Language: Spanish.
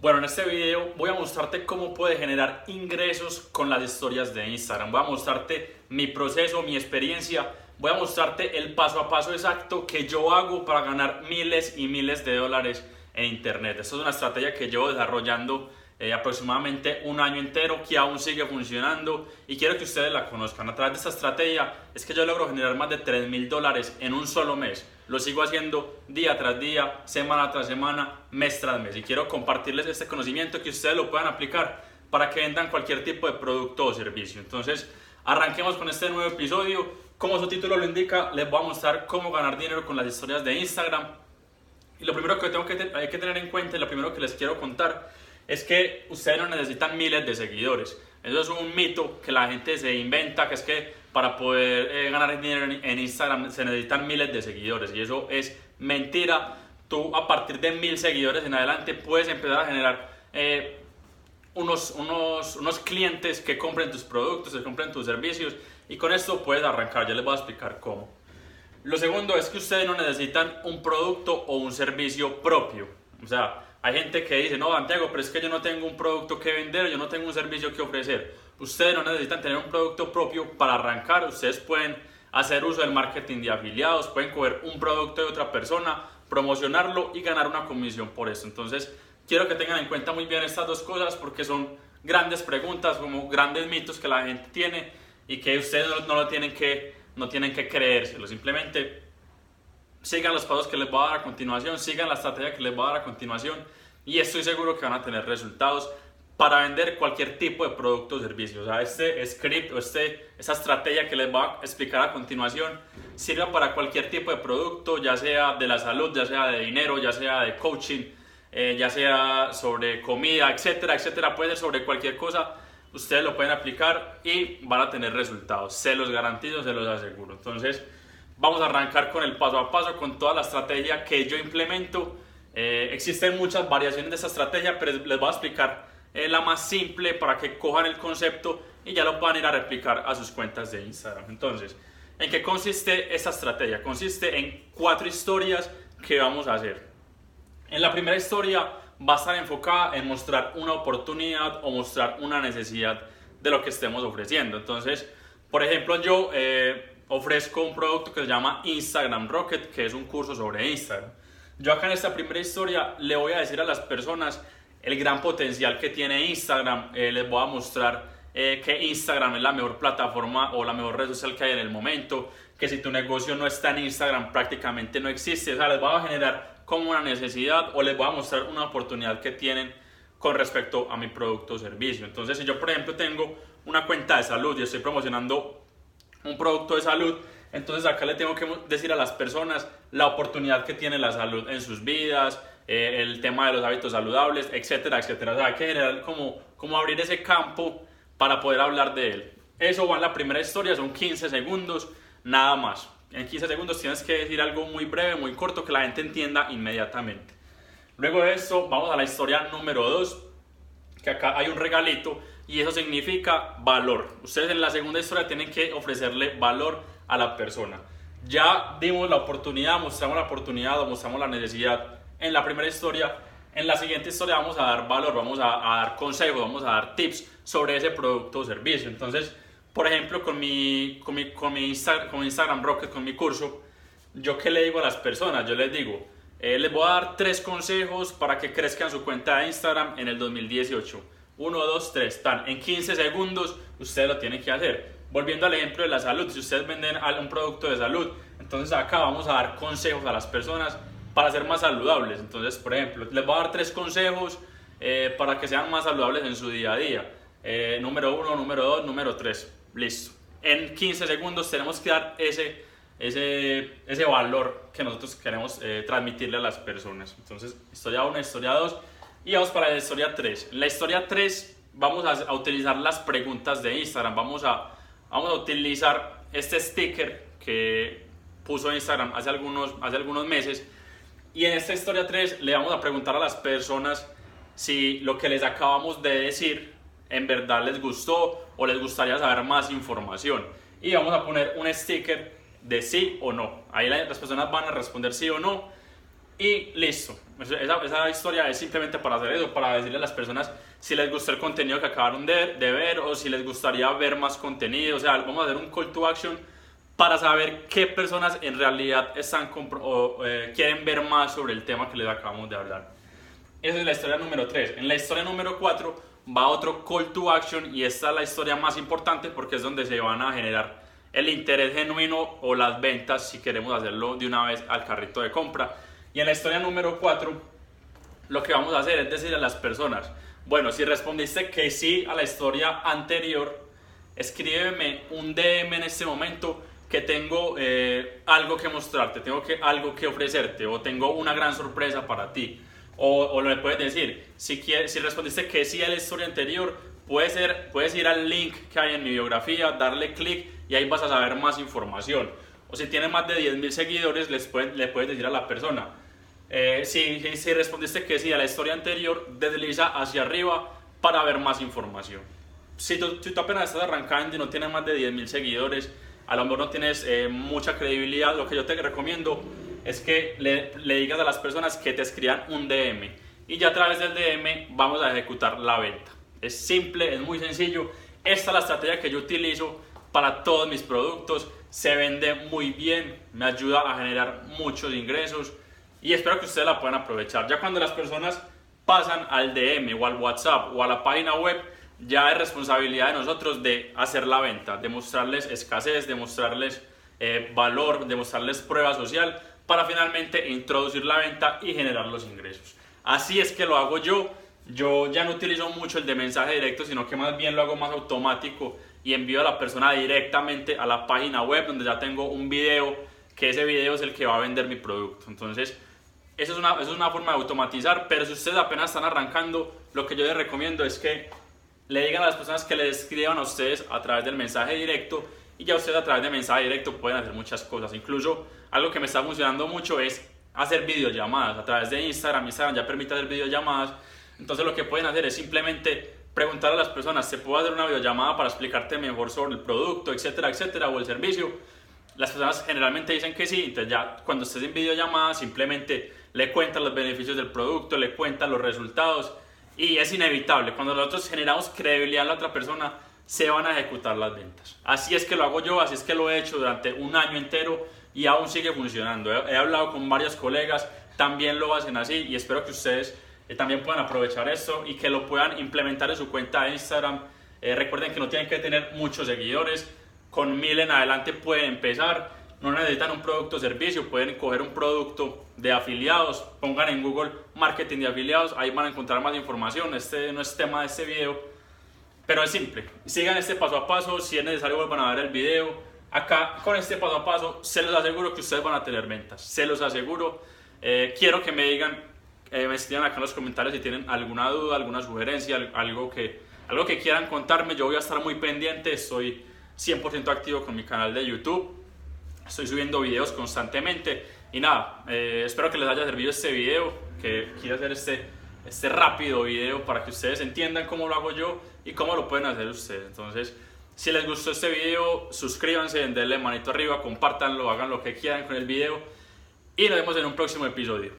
Bueno, en este video voy a mostrarte cómo puedes generar ingresos con las historias de Instagram. Voy a mostrarte mi proceso, mi experiencia. Voy a mostrarte el paso a paso exacto que yo hago para ganar miles y miles de dólares en Internet. Esta es una estrategia que llevo desarrollando eh, aproximadamente un año entero que aún sigue funcionando y quiero que ustedes la conozcan. A través de esta estrategia es que yo logro generar más de 3 mil dólares en un solo mes. Lo sigo haciendo día tras día, semana tras semana, mes tras mes y quiero compartirles este conocimiento que ustedes lo puedan aplicar para que vendan cualquier tipo de producto o servicio. Entonces, arranquemos con este nuevo episodio. Como su título lo indica, les voy a mostrar cómo ganar dinero con las historias de Instagram. Y lo primero que tengo que, hay que tener en cuenta y lo primero que les quiero contar es que ustedes no necesitan miles de seguidores. Eso es un mito que la gente se inventa, que es que para poder eh, ganar dinero en, Instagram se necesitan miles de seguidores. Y eso es mentira. Tú a partir de mil seguidores en adelante puedes empezar a generar eh, unos, unos, unos clientes que compren tus productos, que compren tus servicios. Y con esto puedes arrancar. Ya les voy a explicar cómo. Lo segundo es que ustedes no necesitan un producto o un servicio propio. O sea, hay gente que dice, no, Santiago, pero es que yo no tengo un producto que vender, yo no tengo un servicio que ofrecer. Ustedes no necesitan tener un producto propio para arrancar, ustedes pueden hacer uso del marketing de afiliados, pueden coger un producto de otra persona, promocionarlo y ganar una comisión por eso. Entonces, quiero que tengan en cuenta muy bien estas dos cosas porque son grandes preguntas, como grandes mitos que la gente tiene y que ustedes no, lo tienen que, no tienen que creérselo, simplemente sigan los pasos que les voy a dar a continuación, sigan la estrategia que les voy a dar a continuación y estoy seguro que van a tener resultados para vender cualquier tipo de producto o servicio. O sea, este script o este, esta estrategia que les voy a explicar a continuación sirve para cualquier tipo de producto, ya sea de la salud, ya sea de dinero, ya sea de coaching, eh, ya sea sobre comida, etcétera, etcétera. Puede ser sobre cualquier cosa. Ustedes lo pueden aplicar y van a tener resultados. Se los garantizo, se los aseguro. Entonces, Vamos a arrancar con el paso a paso, con toda la estrategia que yo implemento. Eh, existen muchas variaciones de esta estrategia, pero les voy a explicar eh, la más simple para que cojan el concepto y ya lo puedan ir a replicar a sus cuentas de Instagram. Entonces, ¿en qué consiste esta estrategia? Consiste en cuatro historias que vamos a hacer. En la primera historia va a estar enfocada en mostrar una oportunidad o mostrar una necesidad de lo que estemos ofreciendo. Entonces, por ejemplo, yo eh, ofrezco un producto que se llama Instagram Rocket, que es un curso sobre Instagram. Yo acá en esta primera historia le voy a decir a las personas el gran potencial que tiene Instagram. Eh, les voy a mostrar eh, que Instagram es la mejor plataforma o la mejor red social que hay en el momento. Que si tu negocio no está en Instagram prácticamente no existe. O sea, les voy a generar como una necesidad o les voy a mostrar una oportunidad que tienen con respecto a mi producto o servicio. Entonces, si yo por ejemplo tengo una cuenta de salud y estoy promocionando un producto de salud. Entonces acá le tengo que decir a las personas la oportunidad que tiene la salud en sus vidas, eh, el tema de los hábitos saludables, etcétera, etcétera. O sea, hay que generar como, como abrir ese campo para poder hablar de él. Eso va en la primera historia, son 15 segundos, nada más. En 15 segundos tienes que decir algo muy breve, muy corto, que la gente entienda inmediatamente. Luego de esto, vamos a la historia número 2, que acá hay un regalito y eso significa valor. Ustedes en la segunda historia tienen que ofrecerle valor a la persona. Ya dimos la oportunidad, mostramos la oportunidad o mostramos la necesidad en la primera historia. En la siguiente historia vamos a dar valor, vamos a, dar consejos, vamos a dar tips sobre ese producto o servicio. Entonces, por ejemplo, con mi, con mi, con mi, con Instagram Rocket, con mi curso, ¿yo qué le digo a las personas? Yo les digo, eh, les voy a dar tres consejos para que crezcan su cuenta de Instagram en el 2018 1, 2, 3, tan. En 15 segundos ustedes lo tienen que hacer. Volviendo al ejemplo de la salud, si ustedes venden un producto de salud, entonces acá vamos a dar consejos a las personas para ser más saludables. Entonces, por ejemplo, les voy a dar tres consejos eh, para que sean más saludables en su día a día. Eh, número 1, número 2, número 3. Listo. En 15 segundos tenemos que dar ese, ese, ese valor que nosotros queremos eh, transmitirle a las personas. Entonces, historia 1, historia 2 y vamos para la historia 3. En la historia 3 vamos a, utilizar las preguntas de Instagram. Vamos a, vamos a utilizar este sticker que puso Instagram hace algunos, hace algunos meses. Y en esta historia 3 le vamos a preguntar a las personas si lo que les acabamos de decir en verdad les gustó o les gustaría saber más información. Y vamos a poner un sticker de sí o no. Ahí las personas van a responder sí o no y listo. Esa, esa, historia es simplemente para hacer eso, para decirle a las personas si les gustó el contenido que acabaron de, de ver o si les gustaría ver más contenido. O sea, vamos a hacer un call to action para saber qué personas en realidad están o, eh, quieren ver más sobre el tema que les acabamos de hablar. Esa es la historia número 3. En la historia número 4 va otro call to action y esta es la historia más importante porque es donde se van a generar el interés genuino o las ventas si queremos hacerlo de una vez al carrito de compra. Y en la historia número 4 lo que vamos a hacer es decir a las personas, bueno, si respondiste que sí a la historia anterior, escríbeme un DM en este momento que tengo eh, algo que mostrarte, tengo que, algo que ofrecerte o tengo una gran sorpresa para ti. O, o le puedes decir, si, quieres, si respondiste que sí a la historia anterior, puedes, ser, puedes ir al link que hay en mi biografía, darle clic y ahí vas a saber más información. O si tienes más de 10.000 seguidores, les le puedes decir a la persona, eh, si, si, respondiste que sí a la historia anterior, desliza hacia arriba para ver más información. Si tú, tú apenas estás arrancando y no tienes más de 10.000 seguidores, a lo mejor no tienes eh, mucha credibilidad, lo que yo te recomiendo es que le, le, digas a las personas que te escriban un DM y ya a través del DM vamos a ejecutar la venta. Es simple, es muy sencillo. Esta es la estrategia que yo utilizo para todos mis productos. Se vende muy bien, me ayuda a generar muchos ingresos y espero que ustedes la puedan aprovechar. Ya cuando las personas pasan al DM o al WhatsApp o a la página web, ya es responsabilidad de nosotros de hacer la venta, de mostrarles escasez, de mostrarles eh, valor, de mostrarles prueba social para finalmente introducir la venta y generar los ingresos. Así es que lo hago yo. Yo ya no utilizo mucho el de mensaje directo, sino que más bien lo hago más automático y envío a la persona directamente a la página web donde ya tengo un video, que ese video es el que va a vender mi producto. Entonces, eso es una, eso es una forma de automatizar, pero si ustedes apenas están arrancando, lo que yo les recomiendo es que le digan a las personas que les escriban a ustedes a través del mensaje directo y ya ustedes a través de mensaje directo pueden hacer muchas cosas. Incluso algo que me está funcionando mucho es hacer videollamadas a través de Instagram. Instagram ya permite hacer videollamadas. Entonces lo que pueden hacer es simplemente preguntar a las personas, ¿se puede hacer una videollamada para explicarte mejor sobre el producto, etcétera, etcétera, o el servicio? Las personas generalmente dicen que sí, entonces ya cuando estés en videollamada simplemente le cuentan los beneficios del producto, le cuentan los resultados y es inevitable. Cuando nosotros generamos credibilidad en la otra persona, se van a ejecutar las ventas. Así es que lo hago yo, así es que lo he hecho durante un año entero y aún sigue funcionando. He, hablado con varios colegas, también lo hacen así y espero que ustedes eh, también puedan aprovechar esto y que lo puedan implementar en su cuenta de Instagram. Eh, recuerden que no tienen que tener muchos seguidores, con mil en adelante pueden empezar. No necesitan un producto o servicio, pueden coger un producto de afiliados, pongan en Google marketing de afiliados, ahí van a encontrar más información. Este no es tema de este video, pero es simple. Sigan este paso a paso. Si es necesario, vuelvan a ver el video. Acá, con este paso a paso, se los aseguro que ustedes van a tener ventas. Se los aseguro. Eh, quiero que me digan, eh, me escriban acá en los comentarios si tienen alguna duda, alguna sugerencia, algo que, algo que quieran contarme. Yo voy a estar muy pendiente. Estoy 100% activo con mi canal de YouTube. Estoy subiendo videos constantemente. Y nada, eh, espero que les haya servido este video. Que quiero hacer este este rápido video para que ustedes entiendan cómo lo hago yo y cómo lo pueden hacer ustedes. Entonces, si les gustó este video, suscríbanse, denle manito arriba, compártanlo, hagan lo que quieran con el video y nos vemos en un próximo episodio.